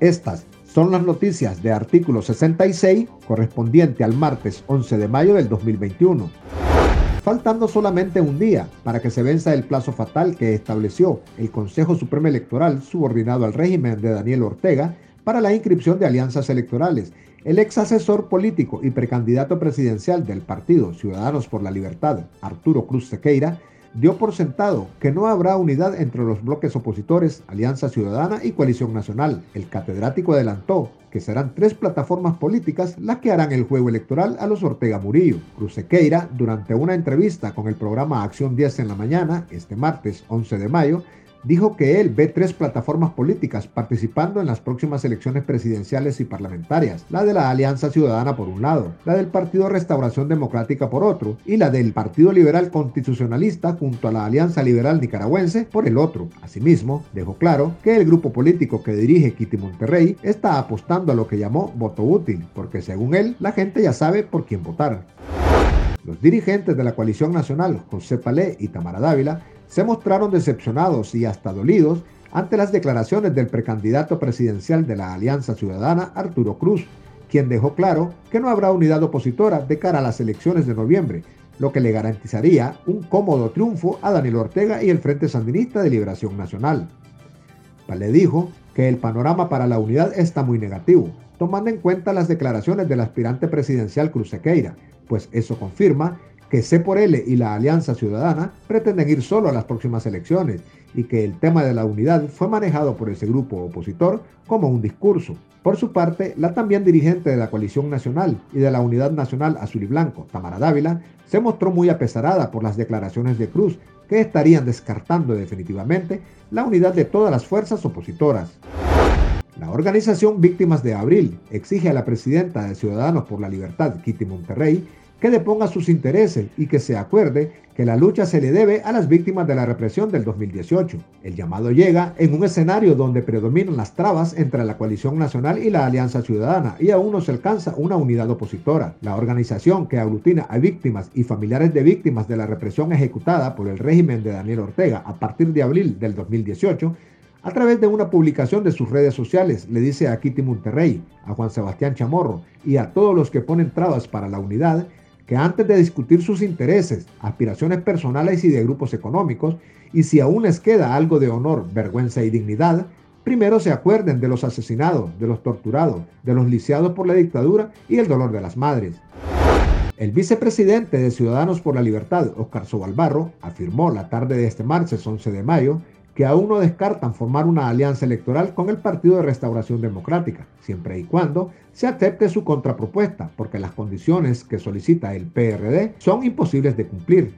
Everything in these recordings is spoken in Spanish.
Estas son las noticias de artículo 66 correspondiente al martes 11 de mayo del 2021. Faltando solamente un día para que se venza el plazo fatal que estableció el Consejo Supremo Electoral subordinado al régimen de Daniel Ortega para la inscripción de alianzas electorales, el ex asesor político y precandidato presidencial del partido Ciudadanos por la Libertad, Arturo Cruz Sequeira, dio por sentado que no habrá unidad entre los bloques opositores, Alianza Ciudadana y Coalición Nacional. El catedrático adelantó que serán tres plataformas políticas las que harán el juego electoral a los Ortega Murillo. Cruzequeira, durante una entrevista con el programa Acción 10 en la mañana, este martes 11 de mayo, dijo que él ve tres plataformas políticas participando en las próximas elecciones presidenciales y parlamentarias, la de la Alianza Ciudadana por un lado, la del Partido Restauración Democrática por otro y la del Partido Liberal Constitucionalista junto a la Alianza Liberal Nicaragüense por el otro. Asimismo, dejó claro que el grupo político que dirige Kitty Monterrey está apostando a lo que llamó voto útil, porque según él, la gente ya sabe por quién votar. Los dirigentes de la coalición nacional, José Palé y Tamara Dávila, se mostraron decepcionados y hasta dolidos ante las declaraciones del precandidato presidencial de la Alianza Ciudadana, Arturo Cruz, quien dejó claro que no habrá unidad opositora de cara a las elecciones de noviembre, lo que le garantizaría un cómodo triunfo a Daniel Ortega y el Frente Sandinista de Liberación Nacional. Le dijo que el panorama para la unidad está muy negativo, tomando en cuenta las declaraciones del aspirante presidencial Cruz Sequeira, pues eso confirma que C por L y la Alianza Ciudadana pretenden ir solo a las próximas elecciones y que el tema de la unidad fue manejado por ese grupo opositor como un discurso. Por su parte, la también dirigente de la Coalición Nacional y de la Unidad Nacional Azul y Blanco, Tamara Dávila, se mostró muy apesarada por las declaraciones de Cruz que estarían descartando definitivamente la unidad de todas las fuerzas opositoras. La organización Víctimas de Abril exige a la presidenta de Ciudadanos por la Libertad, Kitty Monterrey, que deponga sus intereses y que se acuerde que la lucha se le debe a las víctimas de la represión del 2018. El llamado llega en un escenario donde predominan las trabas entre la coalición nacional y la Alianza Ciudadana y aún no se alcanza una unidad opositora. La organización que aglutina a víctimas y familiares de víctimas de la represión ejecutada por el régimen de Daniel Ortega a partir de abril del 2018 a través de una publicación de sus redes sociales, le dice a Kitty Monterrey, a Juan Sebastián Chamorro y a todos los que ponen trabas para la unidad que antes de discutir sus intereses, aspiraciones personales y de grupos económicos, y si aún les queda algo de honor, vergüenza y dignidad, primero se acuerden de los asesinados, de los torturados, de los lisiados por la dictadura y el dolor de las madres. El vicepresidente de Ciudadanos por la Libertad, Oscar Sobalbarro, afirmó la tarde de este martes 11 de mayo que aún no descartan formar una alianza electoral con el Partido de Restauración Democrática, siempre y cuando se acepte su contrapropuesta, porque las condiciones que solicita el PRD son imposibles de cumplir.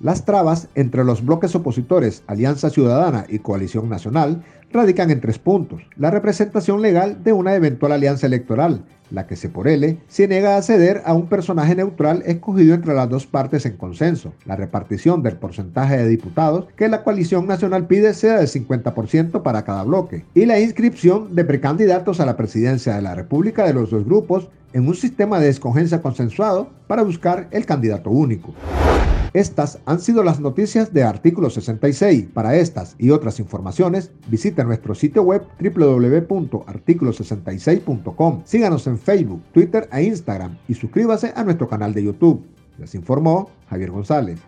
Las trabas entre los bloques opositores Alianza Ciudadana y Coalición Nacional radican en tres puntos. La representación legal de una eventual alianza electoral, la que se por L se niega a ceder a un personaje neutral escogido entre las dos partes en consenso. La repartición del porcentaje de diputados que la coalición nacional pide sea del 50% para cada bloque. Y la inscripción de precandidatos a la presidencia de la República de los dos grupos en un sistema de escogencia consensuado para buscar el candidato único. Estas han sido las noticias de Artículo 66. Para estas y otras informaciones, visite nuestro sitio web www.articulo66.com. Síganos en Facebook, Twitter e Instagram y suscríbase a nuestro canal de YouTube. Les informó Javier González.